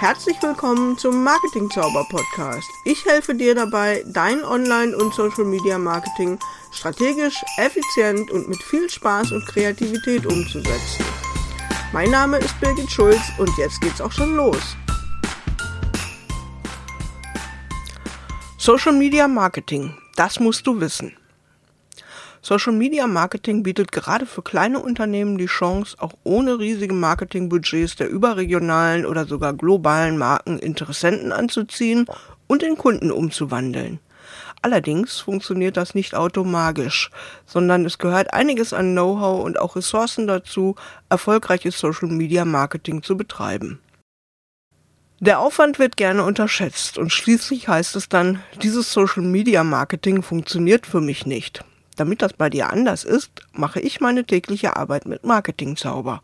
Herzlich willkommen zum Marketing Zauber Podcast. Ich helfe dir dabei, dein Online- und Social Media Marketing strategisch, effizient und mit viel Spaß und Kreativität umzusetzen. Mein Name ist Birgit Schulz und jetzt geht's auch schon los. Social Media Marketing, das musst du wissen. Social Media Marketing bietet gerade für kleine Unternehmen die Chance, auch ohne riesige Marketingbudgets der überregionalen oder sogar globalen Marken Interessenten anzuziehen und in Kunden umzuwandeln. Allerdings funktioniert das nicht automagisch, sondern es gehört einiges an Know-how und auch Ressourcen dazu, erfolgreiches Social Media Marketing zu betreiben. Der Aufwand wird gerne unterschätzt und schließlich heißt es dann, dieses Social Media Marketing funktioniert für mich nicht. Damit das bei dir anders ist, mache ich meine tägliche Arbeit mit Marketingzauber,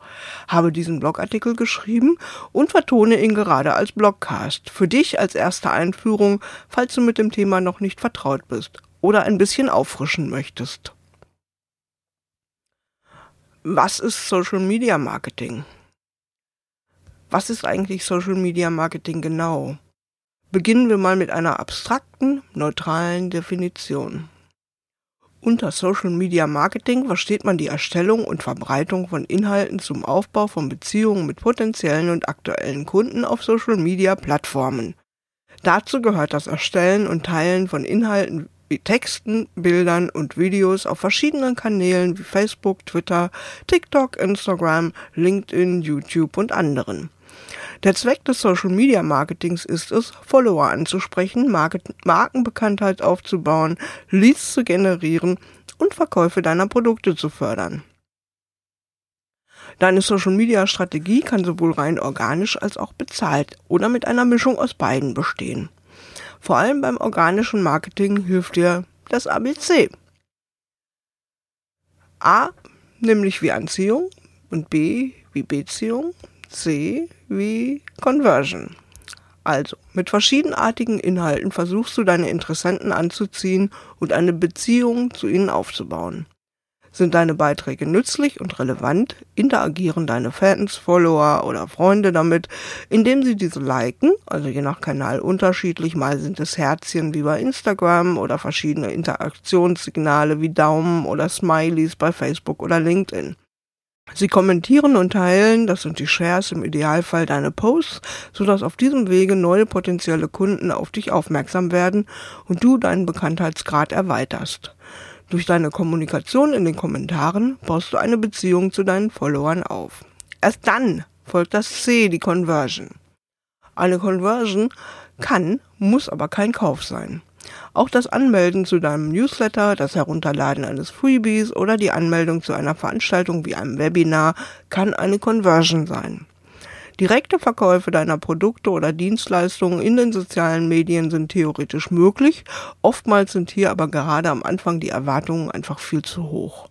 habe diesen Blogartikel geschrieben und vertone ihn gerade als Blogcast. Für dich als erste Einführung, falls du mit dem Thema noch nicht vertraut bist oder ein bisschen auffrischen möchtest. Was ist Social Media Marketing? Was ist eigentlich Social Media Marketing genau? Beginnen wir mal mit einer abstrakten, neutralen Definition. Unter Social Media Marketing versteht man die Erstellung und Verbreitung von Inhalten zum Aufbau von Beziehungen mit potenziellen und aktuellen Kunden auf Social Media Plattformen. Dazu gehört das Erstellen und Teilen von Inhalten wie Texten, Bildern und Videos auf verschiedenen Kanälen wie Facebook, Twitter, TikTok, Instagram, LinkedIn, YouTube und anderen. Der Zweck des Social Media Marketings ist es, Follower anzusprechen, Market Markenbekanntheit aufzubauen, Leads zu generieren und Verkäufe deiner Produkte zu fördern. Deine Social Media Strategie kann sowohl rein organisch als auch bezahlt oder mit einer Mischung aus beiden bestehen. Vor allem beim organischen Marketing hilft dir das ABC. A, nämlich wie Anziehung und B wie Beziehung C wie Conversion. Also, mit verschiedenartigen Inhalten versuchst du deine Interessenten anzuziehen und eine Beziehung zu ihnen aufzubauen. Sind deine Beiträge nützlich und relevant, interagieren deine Fans, Follower oder Freunde damit, indem sie diese liken, also je nach Kanal unterschiedlich, mal sind es Herzchen wie bei Instagram oder verschiedene Interaktionssignale wie Daumen oder Smileys bei Facebook oder LinkedIn. Sie kommentieren und teilen, das sind die Shares im Idealfall deine Posts, sodass auf diesem Wege neue potenzielle Kunden auf dich aufmerksam werden und du deinen Bekanntheitsgrad erweiterst. Durch deine Kommunikation in den Kommentaren baust du eine Beziehung zu deinen Followern auf. Erst dann folgt das C, die Conversion. Eine Conversion kann, muss aber kein Kauf sein. Auch das Anmelden zu deinem Newsletter, das Herunterladen eines Freebies oder die Anmeldung zu einer Veranstaltung wie einem Webinar kann eine Conversion sein. Direkte Verkäufe deiner Produkte oder Dienstleistungen in den sozialen Medien sind theoretisch möglich, oftmals sind hier aber gerade am Anfang die Erwartungen einfach viel zu hoch.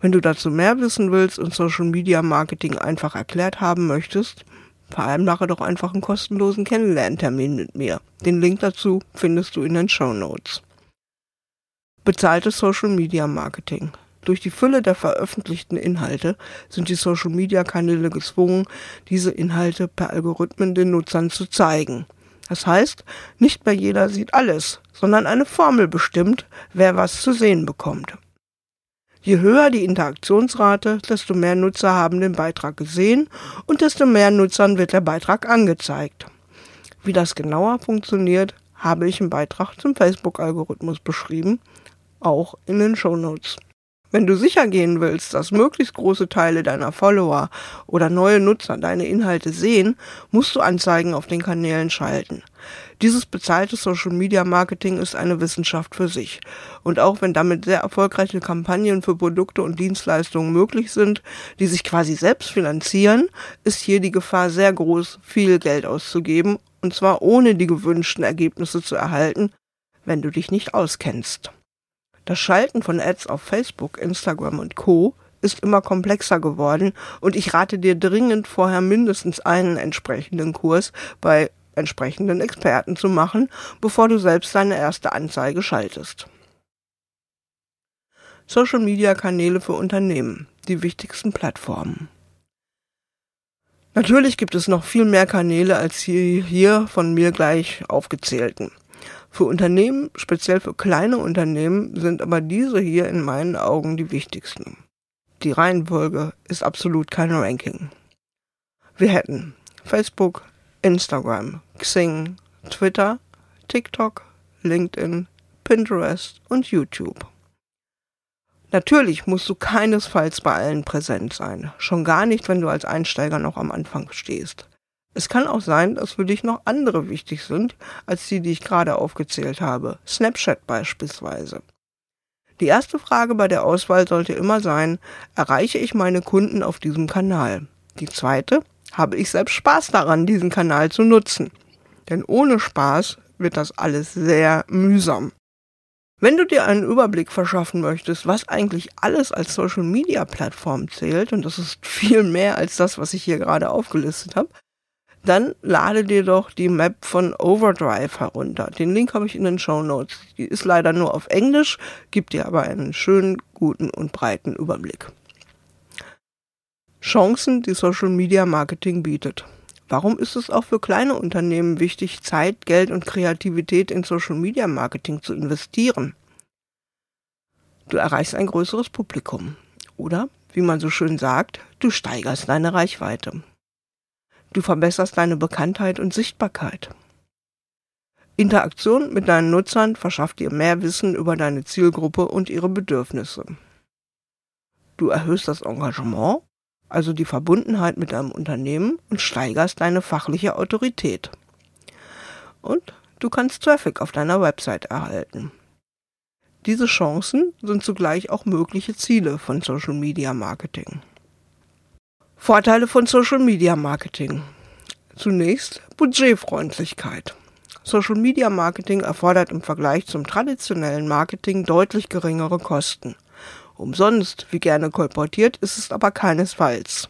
Wenn du dazu mehr wissen willst und Social Media Marketing einfach erklärt haben möchtest, Vereinbare doch einfach einen kostenlosen Kennenlerntermin mit mir. Den Link dazu findest du in den Show Notes. Bezahltes Social Media Marketing. Durch die Fülle der veröffentlichten Inhalte sind die Social Media Kanäle gezwungen, diese Inhalte per Algorithmen den Nutzern zu zeigen. Das heißt, nicht mehr jeder sieht alles, sondern eine Formel bestimmt, wer was zu sehen bekommt. Je höher die Interaktionsrate, desto mehr Nutzer haben den Beitrag gesehen und desto mehr Nutzern wird der Beitrag angezeigt. Wie das genauer funktioniert, habe ich im Beitrag zum Facebook-Algorithmus beschrieben, auch in den Show Notes. Wenn du sicher gehen willst, dass möglichst große Teile deiner Follower oder neue Nutzer deine Inhalte sehen, musst du Anzeigen auf den Kanälen schalten. Dieses bezahlte Social Media Marketing ist eine Wissenschaft für sich. Und auch wenn damit sehr erfolgreiche Kampagnen für Produkte und Dienstleistungen möglich sind, die sich quasi selbst finanzieren, ist hier die Gefahr sehr groß, viel Geld auszugeben, und zwar ohne die gewünschten Ergebnisse zu erhalten, wenn du dich nicht auskennst. Das Schalten von Ads auf Facebook, Instagram und Co. ist immer komplexer geworden und ich rate dir dringend vorher mindestens einen entsprechenden Kurs bei entsprechenden Experten zu machen, bevor du selbst deine erste Anzeige schaltest. Social Media Kanäle für Unternehmen, die wichtigsten Plattformen. Natürlich gibt es noch viel mehr Kanäle als hier, hier von mir gleich aufgezählten. Für Unternehmen, speziell für kleine Unternehmen, sind aber diese hier in meinen Augen die wichtigsten. Die Reihenfolge ist absolut kein Ranking. Wir hätten Facebook, Instagram, Xing, Twitter, TikTok, LinkedIn, Pinterest und YouTube. Natürlich musst du keinesfalls bei allen präsent sein, schon gar nicht, wenn du als Einsteiger noch am Anfang stehst. Es kann auch sein, dass für dich noch andere wichtig sind, als die, die ich gerade aufgezählt habe, Snapchat beispielsweise. Die erste Frage bei der Auswahl sollte immer sein, erreiche ich meine Kunden auf diesem Kanal? Die zweite, habe ich selbst Spaß daran, diesen Kanal zu nutzen? Denn ohne Spaß wird das alles sehr mühsam. Wenn du dir einen Überblick verschaffen möchtest, was eigentlich alles als Social Media Plattform zählt, und das ist viel mehr als das, was ich hier gerade aufgelistet habe, dann lade dir doch die Map von Overdrive herunter. Den Link habe ich in den Show Notes. Die ist leider nur auf Englisch, gibt dir aber einen schönen, guten und breiten Überblick. Chancen, die Social Media Marketing bietet. Warum ist es auch für kleine Unternehmen wichtig, Zeit, Geld und Kreativität in Social Media Marketing zu investieren? Du erreichst ein größeres Publikum. Oder, wie man so schön sagt, du steigerst deine Reichweite. Du verbesserst deine Bekanntheit und Sichtbarkeit. Interaktion mit deinen Nutzern verschafft dir mehr Wissen über deine Zielgruppe und ihre Bedürfnisse. Du erhöhst das Engagement also die Verbundenheit mit deinem Unternehmen und steigerst deine fachliche Autorität. Und du kannst Traffic auf deiner Website erhalten. Diese Chancen sind zugleich auch mögliche Ziele von Social Media Marketing. Vorteile von Social Media Marketing. Zunächst Budgetfreundlichkeit. Social Media Marketing erfordert im Vergleich zum traditionellen Marketing deutlich geringere Kosten. Umsonst, wie gerne kolportiert, ist es aber keinesfalls.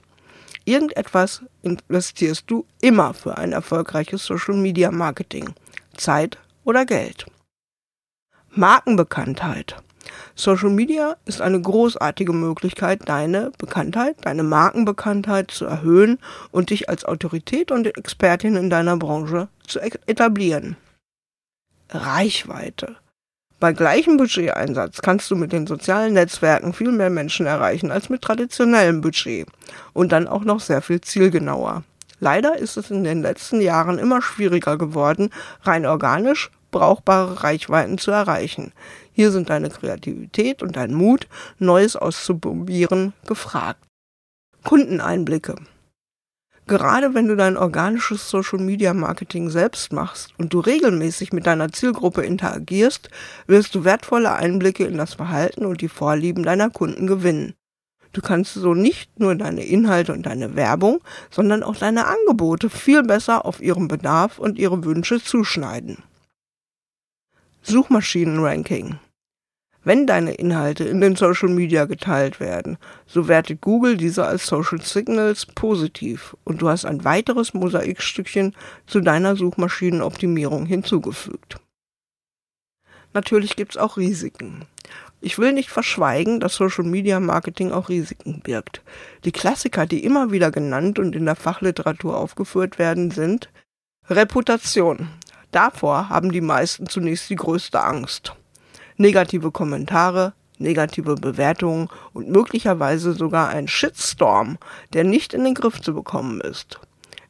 Irgendetwas investierst du immer für ein erfolgreiches Social Media Marketing. Zeit oder Geld. Markenbekanntheit. Social Media ist eine großartige Möglichkeit, deine Bekanntheit, deine Markenbekanntheit zu erhöhen und dich als Autorität und Expertin in deiner Branche zu etablieren. Reichweite. Bei gleichem Budgeteinsatz kannst du mit den sozialen Netzwerken viel mehr Menschen erreichen als mit traditionellem Budget und dann auch noch sehr viel zielgenauer. Leider ist es in den letzten Jahren immer schwieriger geworden, rein organisch brauchbare Reichweiten zu erreichen. Hier sind deine Kreativität und dein Mut, Neues auszuprobieren, gefragt. Kundeneinblicke. Gerade wenn du dein organisches Social Media Marketing selbst machst und du regelmäßig mit deiner Zielgruppe interagierst, wirst du wertvolle Einblicke in das Verhalten und die Vorlieben deiner Kunden gewinnen. Du kannst so nicht nur deine Inhalte und deine Werbung, sondern auch deine Angebote viel besser auf ihren Bedarf und ihre Wünsche zuschneiden. Suchmaschinenranking. Wenn deine Inhalte in den Social Media geteilt werden, so wertet Google diese als Social Signals positiv und du hast ein weiteres Mosaikstückchen zu deiner Suchmaschinenoptimierung hinzugefügt. Natürlich gibt's auch Risiken. Ich will nicht verschweigen, dass Social Media Marketing auch Risiken birgt. Die Klassiker, die immer wieder genannt und in der Fachliteratur aufgeführt werden, sind Reputation. Davor haben die meisten zunächst die größte Angst negative Kommentare, negative Bewertungen und möglicherweise sogar ein Shitstorm, der nicht in den Griff zu bekommen ist.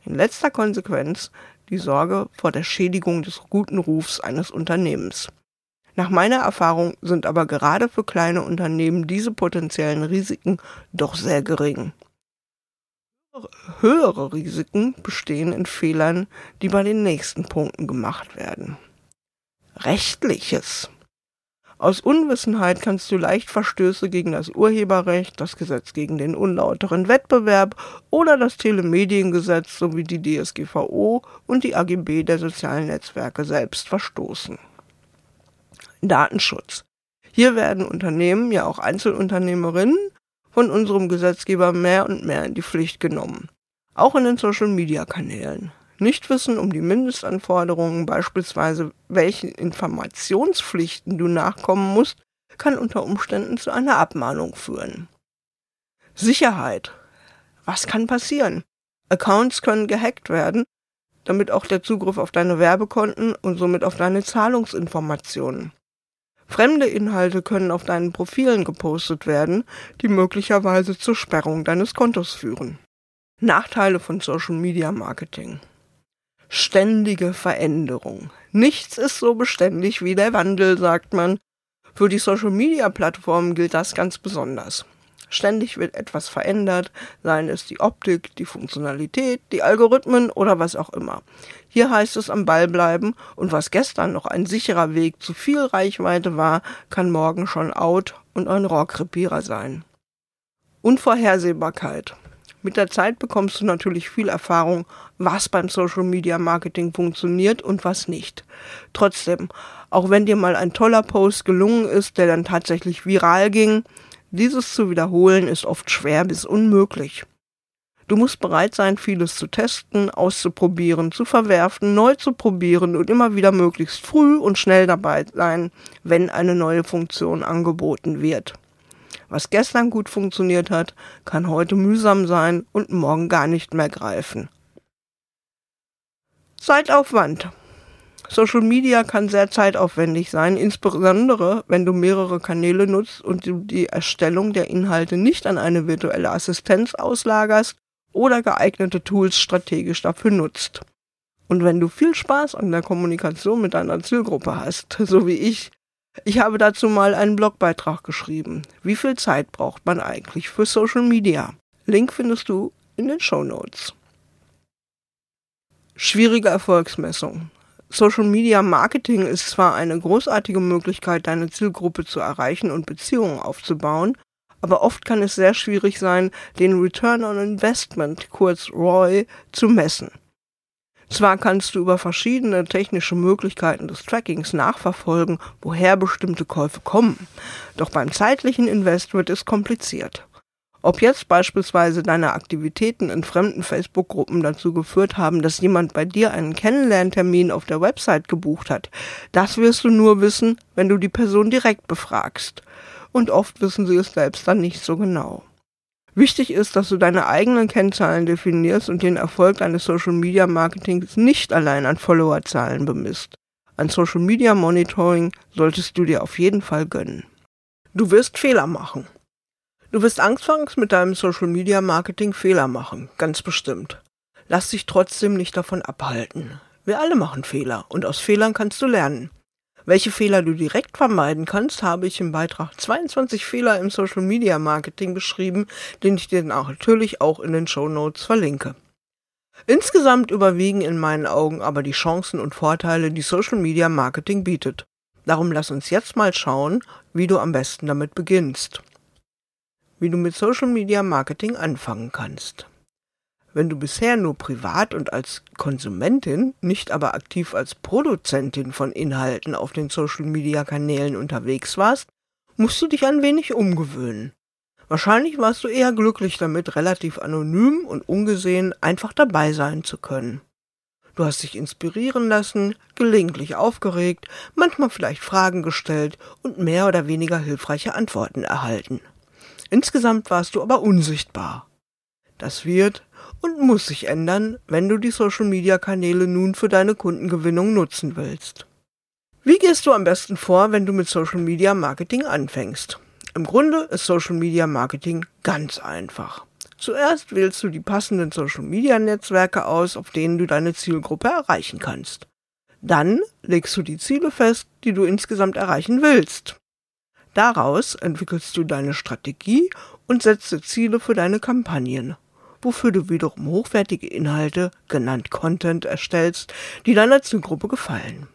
In letzter Konsequenz die Sorge vor der Schädigung des guten Rufs eines Unternehmens. Nach meiner Erfahrung sind aber gerade für kleine Unternehmen diese potenziellen Risiken doch sehr gering. Höhere Risiken bestehen in Fehlern, die bei den nächsten Punkten gemacht werden. Rechtliches. Aus Unwissenheit kannst du leicht Verstöße gegen das Urheberrecht, das Gesetz gegen den unlauteren Wettbewerb oder das Telemediengesetz sowie die DSGVO und die AGB der sozialen Netzwerke selbst verstoßen. Datenschutz. Hier werden Unternehmen, ja auch Einzelunternehmerinnen, von unserem Gesetzgeber mehr und mehr in die Pflicht genommen. Auch in den Social-Media-Kanälen. Nichtwissen um die Mindestanforderungen, beispielsweise welchen Informationspflichten du nachkommen musst, kann unter Umständen zu einer Abmahnung führen. Sicherheit. Was kann passieren? Accounts können gehackt werden, damit auch der Zugriff auf deine Werbekonten und somit auf deine Zahlungsinformationen. Fremde Inhalte können auf deinen Profilen gepostet werden, die möglicherweise zur Sperrung deines Kontos führen. Nachteile von Social Media Marketing. Ständige Veränderung. Nichts ist so beständig wie der Wandel, sagt man. Für die Social Media Plattformen gilt das ganz besonders. Ständig wird etwas verändert, seien es die Optik, die Funktionalität, die Algorithmen oder was auch immer. Hier heißt es am Ball bleiben und was gestern noch ein sicherer Weg zu viel Reichweite war, kann morgen schon out und ein Rohrkrepierer sein. Unvorhersehbarkeit. Mit der Zeit bekommst du natürlich viel Erfahrung, was beim Social Media Marketing funktioniert und was nicht. Trotzdem, auch wenn dir mal ein toller Post gelungen ist, der dann tatsächlich viral ging, dieses zu wiederholen ist oft schwer bis unmöglich. Du musst bereit sein, vieles zu testen, auszuprobieren, zu verwerfen, neu zu probieren und immer wieder möglichst früh und schnell dabei sein, wenn eine neue Funktion angeboten wird. Was gestern gut funktioniert hat, kann heute mühsam sein und morgen gar nicht mehr greifen. Zeitaufwand. Social Media kann sehr zeitaufwendig sein, insbesondere wenn du mehrere Kanäle nutzt und du die Erstellung der Inhalte nicht an eine virtuelle Assistenz auslagerst oder geeignete Tools strategisch dafür nutzt. Und wenn du viel Spaß an der Kommunikation mit deiner Zielgruppe hast, so wie ich, ich habe dazu mal einen Blogbeitrag geschrieben. Wie viel Zeit braucht man eigentlich für Social Media? Link findest du in den Show Notes. Schwierige Erfolgsmessung. Social Media Marketing ist zwar eine großartige Möglichkeit, deine Zielgruppe zu erreichen und Beziehungen aufzubauen, aber oft kann es sehr schwierig sein, den Return on Investment, kurz ROI, zu messen. Zwar kannst du über verschiedene technische Möglichkeiten des Trackings nachverfolgen, woher bestimmte Käufe kommen, doch beim zeitlichen Invest wird es kompliziert. Ob jetzt beispielsweise deine Aktivitäten in fremden Facebook-Gruppen dazu geführt haben, dass jemand bei dir einen Kennenlerntermin auf der Website gebucht hat, das wirst du nur wissen, wenn du die Person direkt befragst. Und oft wissen sie es selbst dann nicht so genau. Wichtig ist, dass du deine eigenen Kennzahlen definierst und den Erfolg deines Social Media Marketings nicht allein an Followerzahlen bemisst. Ein Social Media Monitoring solltest du dir auf jeden Fall gönnen. Du wirst Fehler machen. Du wirst anfangs mit deinem Social Media Marketing Fehler machen, ganz bestimmt. Lass dich trotzdem nicht davon abhalten. Wir alle machen Fehler und aus Fehlern kannst du lernen. Welche Fehler du direkt vermeiden kannst, habe ich im Beitrag 22 Fehler im Social Media Marketing beschrieben, den ich dir natürlich auch in den Show Notes verlinke. Insgesamt überwiegen in meinen Augen aber die Chancen und Vorteile, die Social Media Marketing bietet. Darum lass uns jetzt mal schauen, wie du am besten damit beginnst wie du mit Social Media Marketing anfangen kannst. Wenn du bisher nur privat und als Konsumentin, nicht aber aktiv als Produzentin von Inhalten auf den Social Media Kanälen unterwegs warst, musst du dich ein wenig umgewöhnen. Wahrscheinlich warst du eher glücklich damit, relativ anonym und ungesehen einfach dabei sein zu können. Du hast dich inspirieren lassen, gelegentlich aufgeregt, manchmal vielleicht Fragen gestellt und mehr oder weniger hilfreiche Antworten erhalten. Insgesamt warst du aber unsichtbar. Das wird und muss sich ändern, wenn du die Social-Media-Kanäle nun für deine Kundengewinnung nutzen willst. Wie gehst du am besten vor, wenn du mit Social-Media-Marketing anfängst? Im Grunde ist Social-Media-Marketing ganz einfach. Zuerst wählst du die passenden Social-Media-Netzwerke aus, auf denen du deine Zielgruppe erreichen kannst. Dann legst du die Ziele fest, die du insgesamt erreichen willst. Daraus entwickelst du deine Strategie und setzt Ziele für deine Kampagnen, wofür du wiederum hochwertige Inhalte, genannt Content, erstellst, die deiner Zielgruppe gefallen.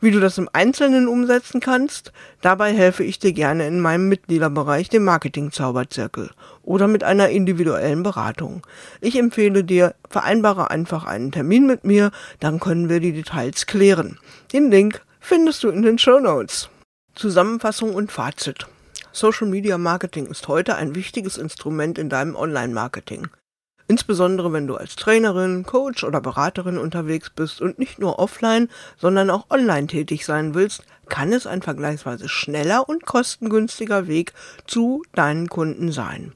Wie du das im Einzelnen umsetzen kannst, dabei helfe ich dir gerne in meinem Mitgliederbereich, dem Marketing-Zauberzirkel, oder mit einer individuellen Beratung. Ich empfehle dir, vereinbare einfach einen Termin mit mir, dann können wir die Details klären. Den Link findest du in den Show Notes. Zusammenfassung und Fazit. Social Media Marketing ist heute ein wichtiges Instrument in deinem Online-Marketing. Insbesondere wenn du als Trainerin, Coach oder Beraterin unterwegs bist und nicht nur offline, sondern auch online tätig sein willst, kann es ein vergleichsweise schneller und kostengünstiger Weg zu deinen Kunden sein.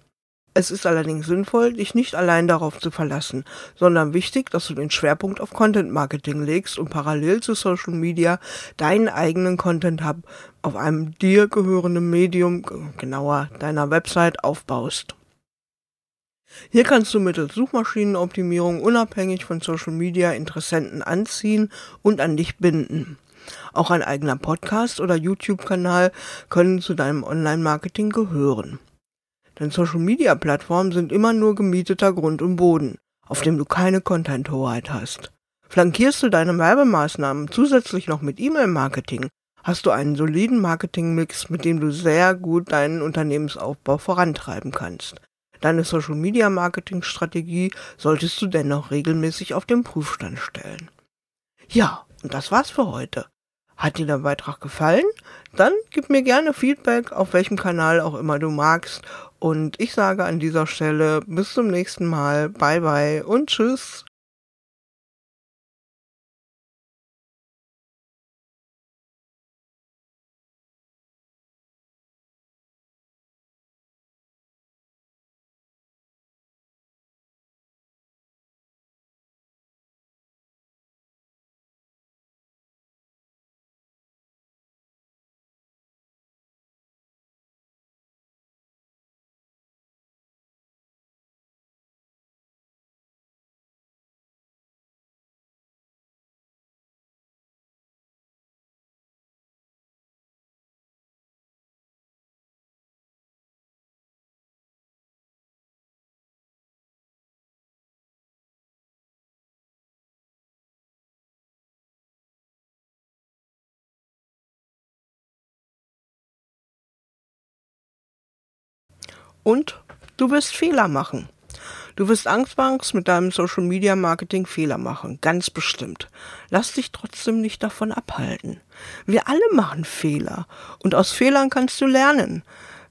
Es ist allerdings sinnvoll, dich nicht allein darauf zu verlassen, sondern wichtig, dass du den Schwerpunkt auf Content Marketing legst und parallel zu Social Media deinen eigenen Content Hub auf einem dir gehörenden Medium, genauer deiner Website, aufbaust. Hier kannst du mittels Suchmaschinenoptimierung unabhängig von Social Media Interessenten anziehen und an dich binden. Auch ein eigener Podcast oder YouTube-Kanal können zu deinem Online-Marketing gehören. Denn Social-Media-Plattformen sind immer nur gemieteter Grund und Boden, auf dem du keine Content-Hoheit hast. Flankierst du deine Werbemaßnahmen zusätzlich noch mit E-Mail-Marketing, hast du einen soliden Marketing-Mix, mit dem du sehr gut deinen Unternehmensaufbau vorantreiben kannst. Deine Social-Media-Marketing-Strategie solltest du dennoch regelmäßig auf den Prüfstand stellen. Ja, und das war's für heute. Hat dir der Beitrag gefallen? Dann gib mir gerne Feedback, auf welchem Kanal auch immer du magst. Und ich sage an dieser Stelle bis zum nächsten Mal. Bye bye und tschüss. Und du wirst Fehler machen. Du wirst angstbangs mit deinem Social Media Marketing Fehler machen, ganz bestimmt. Lass dich trotzdem nicht davon abhalten. Wir alle machen Fehler und aus Fehlern kannst du lernen.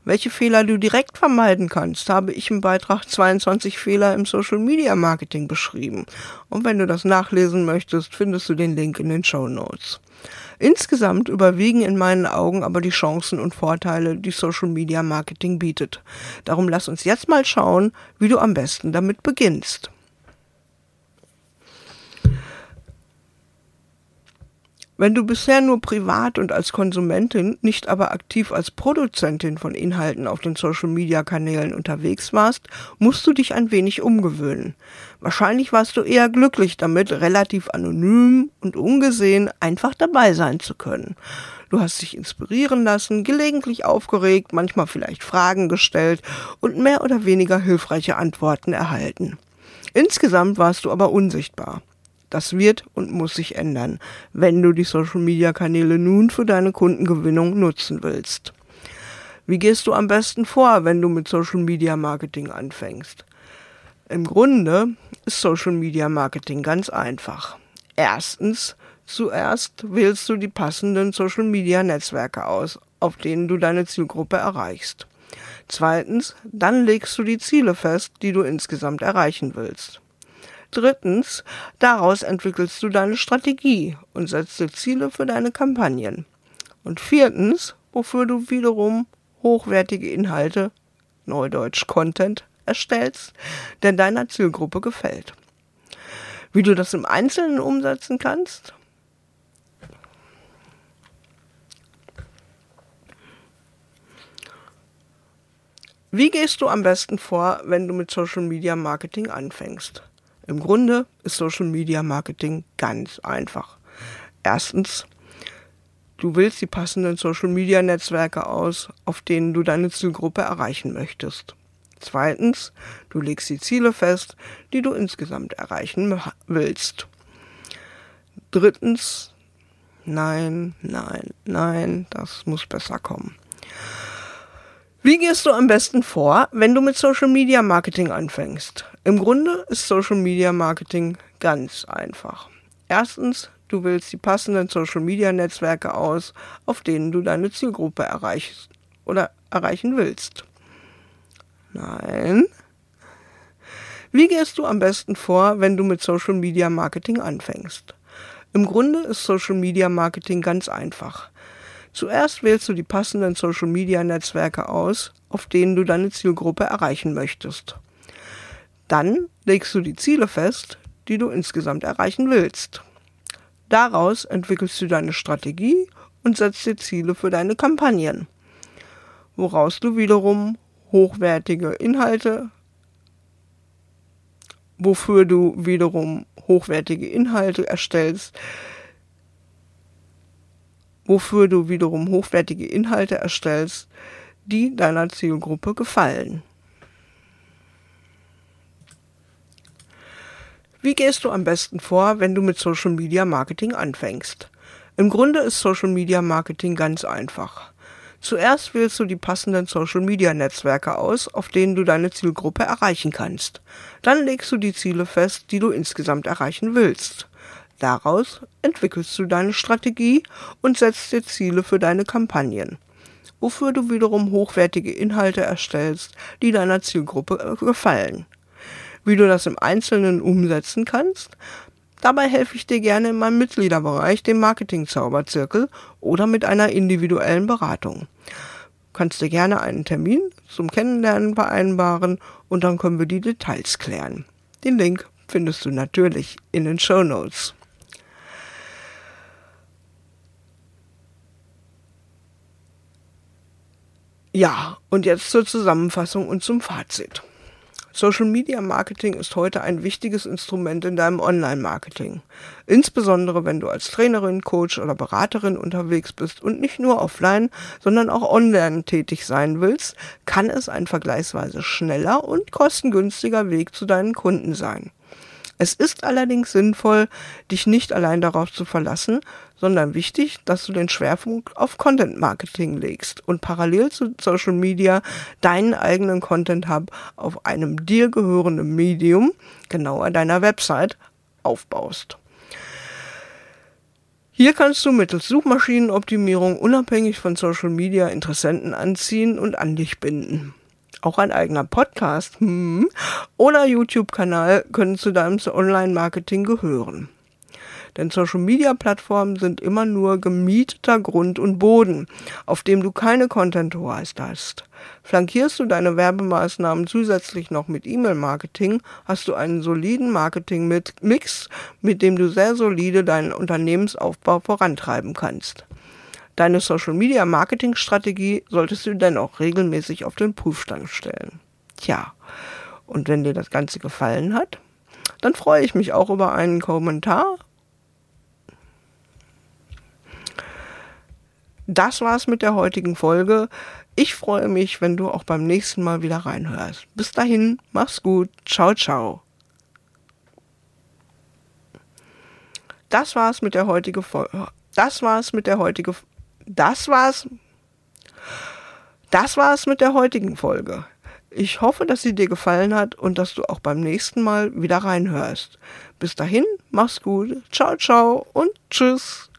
Welche Fehler du direkt vermeiden kannst, habe ich im Beitrag 22 Fehler im Social Media Marketing beschrieben. Und wenn du das nachlesen möchtest, findest du den Link in den Show Notes. Insgesamt überwiegen in meinen Augen aber die Chancen und Vorteile, die Social Media Marketing bietet. Darum lass uns jetzt mal schauen, wie du am besten damit beginnst. Wenn du bisher nur privat und als Konsumentin, nicht aber aktiv als Produzentin von Inhalten auf den Social-Media-Kanälen unterwegs warst, musst du dich ein wenig umgewöhnen. Wahrscheinlich warst du eher glücklich damit, relativ anonym und ungesehen einfach dabei sein zu können. Du hast dich inspirieren lassen, gelegentlich aufgeregt, manchmal vielleicht Fragen gestellt und mehr oder weniger hilfreiche Antworten erhalten. Insgesamt warst du aber unsichtbar. Das wird und muss sich ändern, wenn du die Social-Media-Kanäle nun für deine Kundengewinnung nutzen willst. Wie gehst du am besten vor, wenn du mit Social-Media-Marketing anfängst? Im Grunde ist Social-Media-Marketing ganz einfach. Erstens, zuerst wählst du die passenden Social-Media-Netzwerke aus, auf denen du deine Zielgruppe erreichst. Zweitens, dann legst du die Ziele fest, die du insgesamt erreichen willst. Drittens, daraus entwickelst du deine Strategie und setzt dir Ziele für deine Kampagnen. Und viertens, wofür du wiederum hochwertige Inhalte, Neudeutsch Content, erstellst, der deiner Zielgruppe gefällt. Wie du das im Einzelnen umsetzen kannst? Wie gehst du am besten vor, wenn du mit Social Media Marketing anfängst? Im Grunde ist Social Media Marketing ganz einfach. Erstens, du wählst die passenden Social Media Netzwerke aus, auf denen du deine Zielgruppe erreichen möchtest. Zweitens, du legst die Ziele fest, die du insgesamt erreichen willst. Drittens, nein, nein, nein, das muss besser kommen. Wie gehst du am besten vor, wenn du mit Social Media Marketing anfängst? Im Grunde ist Social Media Marketing ganz einfach. Erstens, du wählst die passenden Social Media Netzwerke aus, auf denen du deine Zielgruppe erreichst oder erreichen willst. Nein. Wie gehst du am besten vor, wenn du mit Social Media Marketing anfängst? Im Grunde ist Social Media Marketing ganz einfach. Zuerst wählst du die passenden Social-Media-Netzwerke aus, auf denen du deine Zielgruppe erreichen möchtest. Dann legst du die Ziele fest, die du insgesamt erreichen willst. Daraus entwickelst du deine Strategie und setzt dir Ziele für deine Kampagnen, woraus du wiederum hochwertige Inhalte, wofür du wiederum hochwertige Inhalte erstellst, wofür du wiederum hochwertige Inhalte erstellst, die deiner Zielgruppe gefallen. Wie gehst du am besten vor, wenn du mit Social Media Marketing anfängst? Im Grunde ist Social Media Marketing ganz einfach. Zuerst wählst du die passenden Social Media Netzwerke aus, auf denen du deine Zielgruppe erreichen kannst. Dann legst du die Ziele fest, die du insgesamt erreichen willst. Daraus entwickelst du deine Strategie und setzt dir Ziele für deine Kampagnen, wofür du wiederum hochwertige Inhalte erstellst, die deiner Zielgruppe gefallen. Wie du das im Einzelnen umsetzen kannst, dabei helfe ich dir gerne in meinem Mitgliederbereich, dem Marketing-Zauberzirkel oder mit einer individuellen Beratung. Du kannst dir gerne einen Termin zum Kennenlernen vereinbaren und dann können wir die Details klären. Den Link findest du natürlich in den Show Notes. Ja, und jetzt zur Zusammenfassung und zum Fazit. Social Media Marketing ist heute ein wichtiges Instrument in deinem Online-Marketing. Insbesondere wenn du als Trainerin, Coach oder Beraterin unterwegs bist und nicht nur offline, sondern auch online tätig sein willst, kann es ein vergleichsweise schneller und kostengünstiger Weg zu deinen Kunden sein. Es ist allerdings sinnvoll, dich nicht allein darauf zu verlassen, sondern wichtig, dass du den Schwerpunkt auf Content Marketing legst und parallel zu Social Media deinen eigenen Content Hub auf einem dir gehörenden Medium, genauer deiner Website, aufbaust. Hier kannst du mittels Suchmaschinenoptimierung unabhängig von Social Media Interessenten anziehen und an dich binden. Auch ein eigener Podcast hm, oder YouTube-Kanal können zu deinem Online-Marketing gehören. Denn Social-Media-Plattformen sind immer nur gemieteter Grund und Boden, auf dem du keine Content-Hoheit hast. Flankierst du deine Werbemaßnahmen zusätzlich noch mit E-Mail-Marketing, hast du einen soliden Marketing-Mix, mit dem du sehr solide deinen Unternehmensaufbau vorantreiben kannst. Deine Social-Media-Marketing-Strategie solltest du dennoch regelmäßig auf den Prüfstand stellen. Tja, und wenn dir das Ganze gefallen hat, dann freue ich mich auch über einen Kommentar Das war's mit der heutigen Folge. Ich freue mich, wenn du auch beim nächsten Mal wieder reinhörst. Bis dahin, mach's gut. Ciao, ciao. Das war's mit der heutigen Folge. Das war's mit der heutigen Das war's. Das war's mit der heutigen Folge. Ich hoffe, dass sie dir gefallen hat und dass du auch beim nächsten Mal wieder reinhörst. Bis dahin, mach's gut. Ciao, ciao und tschüss.